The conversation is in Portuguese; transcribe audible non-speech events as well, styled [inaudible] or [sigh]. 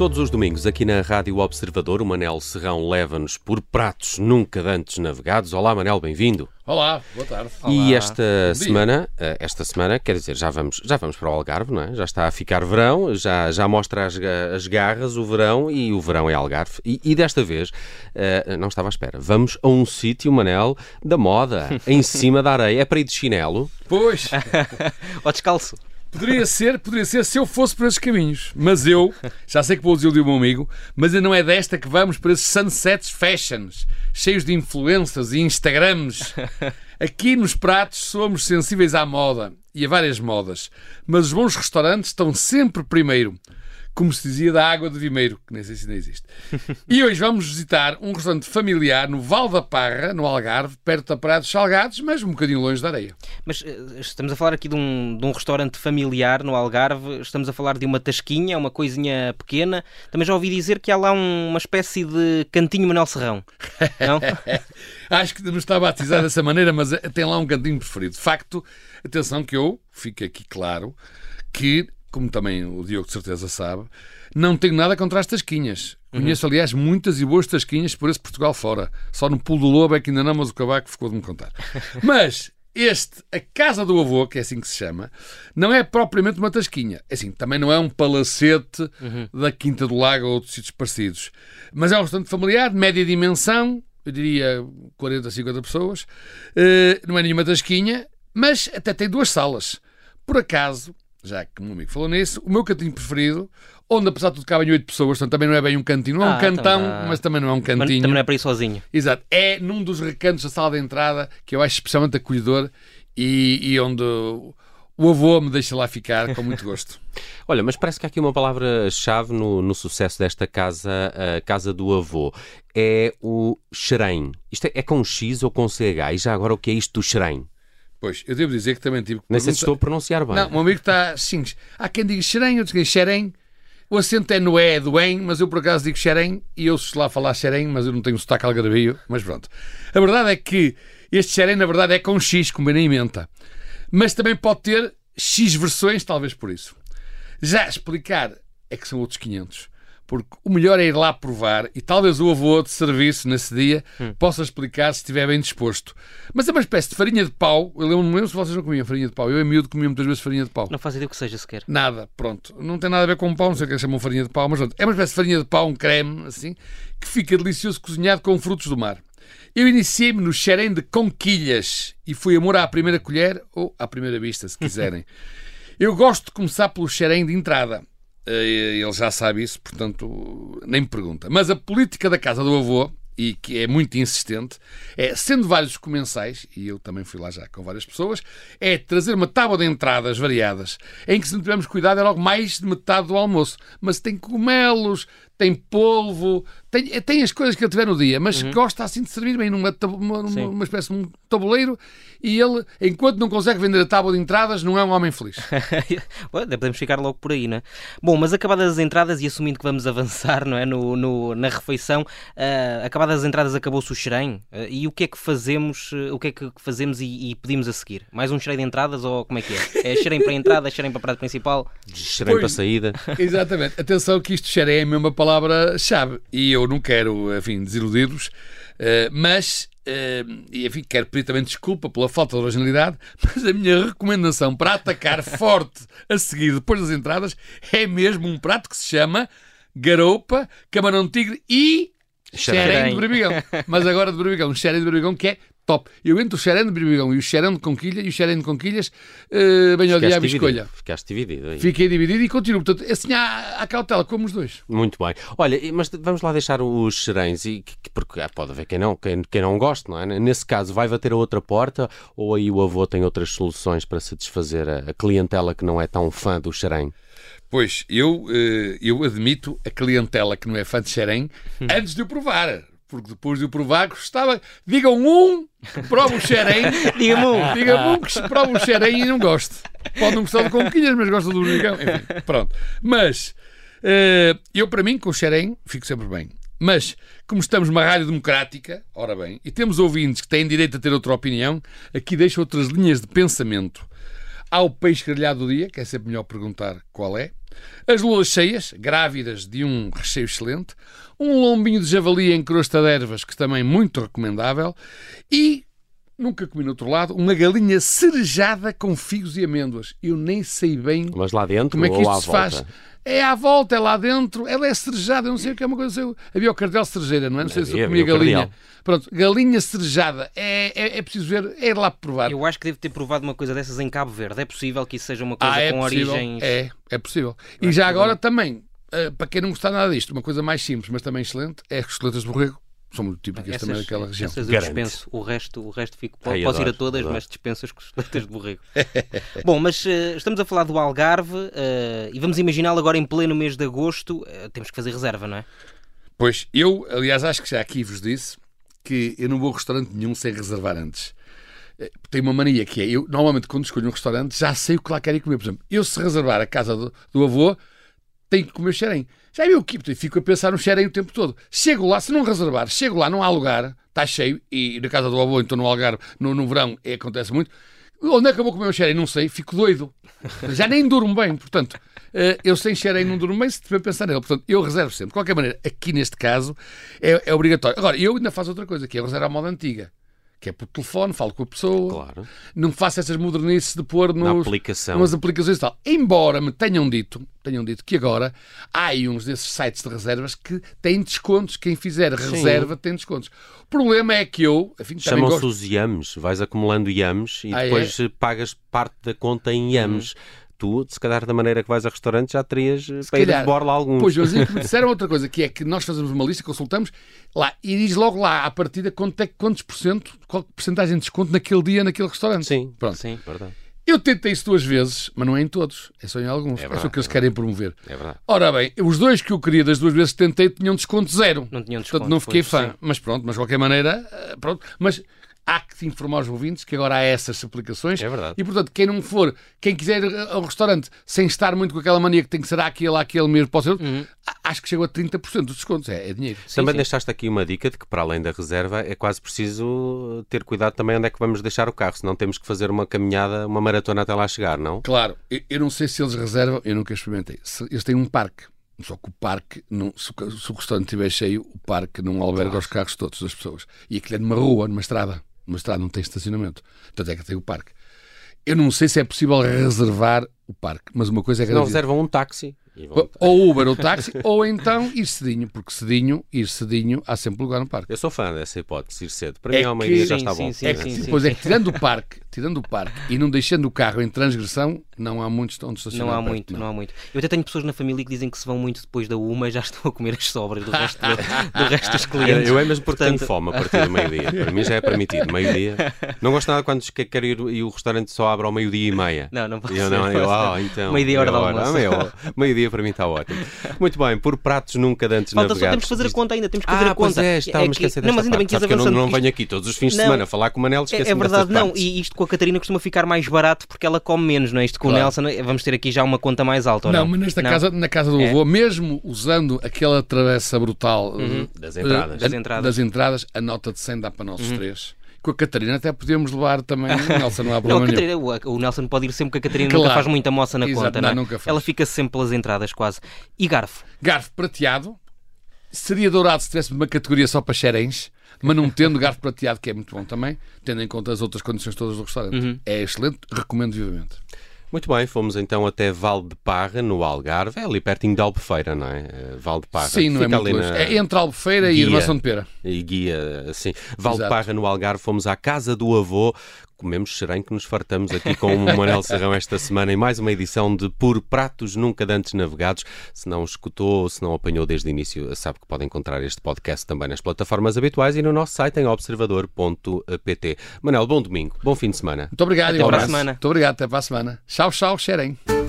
Todos os domingos, aqui na Rádio Observador, o Manel Serrão leva-nos por pratos nunca antes navegados. Olá, Manel, bem-vindo. Olá, boa tarde. E Olá. esta semana, eh, esta semana, quer dizer, já vamos, já vamos para o Algarve, não é? Já está a ficar verão, já, já mostra as, as garras o verão e o verão é Algarve. E, e desta vez, uh, não estava à espera, vamos a um sítio, Manel, da moda, em cima da areia. É para ir de chinelo? Pois. [laughs] Ou descalço. Poderia ser, poderia ser se eu fosse por esses caminhos. Mas eu, já sei que vou desiludir o meu amigo, mas não é desta que vamos para esses sunsets fashions, cheios de influências e Instagrams. Aqui nos pratos somos sensíveis à moda e a várias modas, mas os bons restaurantes estão sempre primeiro. Como se dizia da água de Vimeiro, que nem sei se ainda existe. E hoje vamos visitar um restaurante familiar no Val da Parra, no Algarve, perto da Praia dos Salgados, mas um bocadinho longe da areia. Mas uh, estamos a falar aqui de um, de um restaurante familiar no Algarve, estamos a falar de uma tasquinha, uma coisinha pequena. Também já ouvi dizer que há lá um, uma espécie de cantinho Manuel Serrão. Não? [laughs] Acho que não está a batizar dessa maneira, mas tem lá um cantinho preferido. De facto, atenção que eu, fica aqui claro, que como também o Diogo de certeza sabe, não tenho nada contra as tasquinhas. Uhum. Conheço, aliás, muitas e boas tasquinhas por esse Portugal fora. Só no pulo do lobo é que ainda não, mas o cavaco ficou de me contar. [laughs] Mas este, a casa do avô, que é assim que se chama, não é propriamente uma tasquinha. É assim, também não é um palacete uhum. da Quinta do Lago ou de sítios parecidos. Mas é um restaurante familiar, de média dimensão, eu diria 40, 50 pessoas. Uh, não é nenhuma tasquinha, mas até tem duas salas. Por acaso, já que o meu amigo falou nisso, o meu cantinho preferido, onde apesar de tudo cabem oito pessoas, portanto também não é bem um cantinho, não é um Ah, cantão, também- mas também não é um cantinho. Também não é para ir sozinho. Exato, é num dos recantos da sala de entrada que eu acho especialmente acolhedor e, e onde o avô me deixa lá ficar com muito gosto. [laughs] Olha, mas parece que há aqui uma palavra-chave no, no sucesso desta casa, a casa do avô. É o xerém. Isto é, é com X ou com CH? E já agora o que é isto do xerém? Pois, eu devo dizer que também tive que Nem sei se estou a pronunciar bem. Não, o meu amigo está assim. Há quem diga xerém, outros que xerém. O acento é no é do em, mas eu por acaso digo xerém e eu se lá falar xerém, mas eu não tenho sotaque algarvio, mas pronto. A verdade é que este xerém, na verdade, é com X, com menta. Mas também pode ter X versões, talvez por isso. Já explicar é que são outros 500. Porque o melhor é ir lá provar e talvez o avô de serviço nesse dia possa explicar se estiver bem disposto. Mas é uma espécie de farinha de pau. Eu lembro-me mesmo se vocês não comiam farinha de pau. Eu, em miúdo, comia muitas vezes farinha de pau. Não faz ideia o que seja sequer. Nada, pronto. Não tem nada a ver com pão, não sei o que eles chamam farinha de pau, mas pronto. É uma espécie de farinha de pau, um creme, assim, que fica delicioso cozinhado com frutos do mar. Eu iniciei-me no xerém de conquilhas e fui amor à primeira colher ou à primeira vista, se quiserem. [laughs] Eu gosto de começar pelo xerém de entrada. Eh, Ele já sabe isso, portanto, nem me pergunta. Mas a política da casa do avô, e que é muito insistente, é, sendo vários os comensais, e eu também fui lá já com várias pessoas, é trazer uma tábua de entradas variadas, em que se não tivermos cuidado é logo mais de metade do almoço. Mas tem cogumelos, tem polvo, tem, tem as coisas que ele tiver no dia, mas gosta assim de servir bem numa, tab- uma, Sim. numa, uma espécie de um tabuleiro e ele, enquanto não consegue vender a tábua de entradas, não é um homem feliz. [laughs] Ué, Podemos ficar logo por aí, não é? Bom, mas acabadas as entradas e assumindo que vamos avançar não é? no, no- na refeição, ah, acabadas as entradas acabou-se o xerém. Ah, e o que é que fazemos, ah, o que é que fazemos e, e pedimos a seguir? Mais um xerém de entradas ou como é que é? É xerém para a entrada, é xerém para a prato principal? Xerém para a saída. [laughs] Exatamente. Atenção que isto xeré é a palavra-chave. E eu não quero, enfim, desiludir-vos, eh, mas, eh, e enfim, quero pedir também desculpa pela falta de originalidade, [laughs] mas a minha recomendação para atacar forte a seguir, depois das entradas, é mesmo um prato que se chama garoupa, camarão tigre e Xerém. de berbigão. Mas agora de berbigão, um xerém de berbigão que é top. Eu entre o xerém de berbigão e o xerém de conquilha, e o xerém de conquilhas, eh, venho ao diabo escolha. Ficaste dividido aí. Fiquei dividido e continuo. Portanto, assim há, há cautela, como os dois. Muito bem. Olha, mas vamos lá deixar os xeréns, e, que- que- porque ah, pode haver quem não, quem, quem não goste, não é? Nesse caso, vai bater a outra porta ou aí o avô tem outras soluções para satisfazer a, a clientela que não é tão fã do xerém? Pois, eu, eh, eu admito a clientela que não é fã de xerém antes de o provar. Porque depois de o provar, gostava. Digam um que prova o xerém. [laughs] Diga-me um. Diga-me um que prova o xerém e não goste. Pode não gostar de conquilhas, mas gosta do berbigão. Enfim, pronto. Mas, eh, eu para mim, com o xerém, fico sempre bem. Mas, como estamos numa rádio democrática, ora bem, e temos ouvintes que têm direito a ter outra opinião, aqui deixo outras linhas de pensamento. Há o peixe grelhado do dia, que é sempre melhor perguntar qual é. As luas cheias, grávidas de um recheio excelente, um lombinho de javali em crosta de ervas, que também muito recomendável, e nunca comi no outro lado, uma galinha cerejada com figos e amêndoas. Eu nem sei bem Mas lá dentro como é que isto se volta? faz. É à volta, é lá dentro, ela é cerejada, eu não sei o que é uma coisa. eu- Havia o cartel cerejeira, não é? Não sei se Havia, eu comia galinha. cardeal. Pronto, galinha cerejada, é, é, é preciso ver, é ir lá provar. Eu acho que devo ter provado uma coisa dessas em Cabo Verde. É possível que isso seja uma coisa Ah, é com possível. origens. É, é possível. E já agora também, eh, para quem não gostar nada disto, uma coisa mais simples, mas também excelente, é as costeletas de borrego. São muito típicas também daquela região. essas eu Garante. dispenso. O resto, o resto fico. Ai, posso ir a adoro, todas, adoro. mas dispenso as costeletas [laughs] de borrego. [laughs] Bom, mas eh, estamos a falar do Algarve eh, e vamos imaginá-lo agora em pleno mês de agosto. eh, temos que fazer reserva, não é? Pois, eu, aliás, acho que já aqui vos disse que eu não vou a restaurante nenhum sem reservar antes. Tenho uma mania que é, eu normalmente quando escolho um restaurante já sei o que lá quero ir comer. Por exemplo, eu se reservar a casa do, do avô, tenho que comer xerém. Já viu o que? Fico a pensar no xerém o tempo todo. Chego lá, se não reservar, chego lá, não há lugar, está cheio, e na casa do avô, então no Algarve, no, no verão, é, acontece muito. Onde é que eu vou comer o xerém? Não sei, fico doido. Já nem durmo bem, portanto, eh, eu sem xerém não durmo bem se tiver a pensar nele. Portanto, eu reservo sempre. De qualquer maneira, aqui neste caso, é, é obrigatório. Agora, eu ainda faço outra coisa, que é eu reservo à moda antiga. Que é por telefone, falo com a pessoa, Claro. não faço essas modernices de pôr Na nos, aplicação. nas aplicações e tal. Embora me tenham dito, tenham dito que agora há aí uns desses sites de reservas que têm descontos. Quem fizer reserva tem descontos. O problema é que eu, Chamam-se gosto... os IAMs. Vais acumulando IAMs e Ah, é? depois eh, pagas parte da conta em IAMs. Tu, se calhar, da maneira que vais a restaurante, já terias eh, para ir de calhar. borla alguns. Pois, mas que [laughs] me disseram outra coisa, que é que nós fazemos uma lista, consultamos lá e diz logo lá, à partida, quanto é, quantos por cento, qual porcentagem de desconto naquele dia, naquele restaurante. Sim, Pronto. Sim. verdade. Eu tentei isso duas vezes, mas não é em todos, é só em alguns. É, verdade, só que eles é querem promover. É verdade. Ora bem, os dois que eu queria das duas vezes que tentei tinham desconto zero. Não tinham Portanto, desconto. não fiquei pois, fã. sim. Mas pronto, mas de qualquer maneira, eh, pronto. Mas há que informar os ouvintes que agora há essas aplicações. É verdade. E portanto, quem não for, quem quiser ir ao restaurante sem estar muito com aquela mania que tem que ser aquele, aquele mesmo, pode ser outro, Uhum. acho que chegou a 30% dos descontos. É, é dinheiro. também sim. deixaste aqui uma dica de que, para além da reserva, é quase preciso ter cuidado também onde é que vamos deixar o carro, senão temos que fazer uma caminhada, uma maratona até lá chegar, não? Claro, eu, eu não sei se eles reservam, eu nunca experimentei. Se- eles têm um parque. Só que o parque, não, se, o, se o restaurante estiver cheio, o parque não alberga os carros todos das pessoas. E aquilo é numa rua, numa estrada. Numa estrada não tem estacionamento. Portanto é que tem o parque. Eu não sei se é possível reservar o parque, mas uma coisa é Se não reservam um táxi. Ou Uber ou táxi, [laughs] ou então ir cedinho, porque cedinho, ir cedinho, há sempre lugar no parque. Eu sou fã dessa hipótese, ir cedo. Para É mim, ao que- meio-dia já Sim, está sim, bom. sim, É É. que sim. depois é que tirando o parque, tirando o parque e não deixando o carro em transgressão, não há muitos onde estacionar. Não há perto, muito, não. há muito. Eu até tenho pessoas na família que dizem que se vão muito depois da uma e já estão a comer as sobras do resto, do, do resto dos Eu, [laughs] clientes. eu é mesmo porque Portanto- tenho fome a partir do meio-dia. [laughs] Para mim já é permitido, meio-dia. Não gosto nada quando que- quero ir e o restaurante só abre ao meio-dia e meia. Não, não pode eu ser, não, não eu, ah, ser. então. Meio-dia, hora é do almoço. ah, meia- Meio-dia para mim está ótimo. Muito bem, por pratos nunca antes Falta só, temos que fazer a conta ainda, temos que fazer Ah, a conta. pois é, a que- esquecer Não, mas ainda bem parte. que eu não, não venho aqui todos os fins de Não. semana a falar com o Manel, É, é verdade, não. E isto com a Catarina costuma ficar mais barato porque ela come menos, não é? Isto com Claro. o Nelson, vamos ter aqui já uma conta mais alta, não? Não, mas nesta Não. casa, na casa do É. avô, mesmo usando aquela travessa brutal Uhum. eh, Das eh, entradas. Das entradas. das entradas, a nota de 100 dá para nós Uhum. três. Com a Catarina até podíamos levar também. [laughs] Nelson, não há Não, problema nenhum. Catarina, o, o Nelson pode ir sempre que a Catarina Claro. nunca faz muita moça na Exato, conta, não, não, é? nunca faz. Ela fica sempre pelas entradas, quase. E garfo? Garfo prateado. Seria dourado se tivesse uma categoria só para xerens, mas não tendo [laughs] garfo prateado, que é muito bom também, tendo em conta as outras condições todas do restaurante. Uhum. É excelente, recomendo vivamente. Muito bem, fomos então até Val de Parra, no Algarve. É ali pertinho de Albufeira, não é? Eh, Val de Parra. Sim, não é Fica muito ali longe. na- É entre Albufeira e Guia. Irmação de Pera. e guia, assim. Val de. Parra, no Algarve, fomos à casa do avô. Comemos xerém que nos fartamos aqui com o Manel Serrão esta semana em mais uma edição de Por Pratos Nunca Dantes Navegados. Se não escutou, se não apanhou desde o início, sabe que pode encontrar este podcast também nas plataformas habituais e no nosso site em observador.pt. Manel, bom domingo, bom fim de semana. Muito obrigado, Até um para a semana. Muito obrigado, até para a semana. Tchau, tchau, xerem.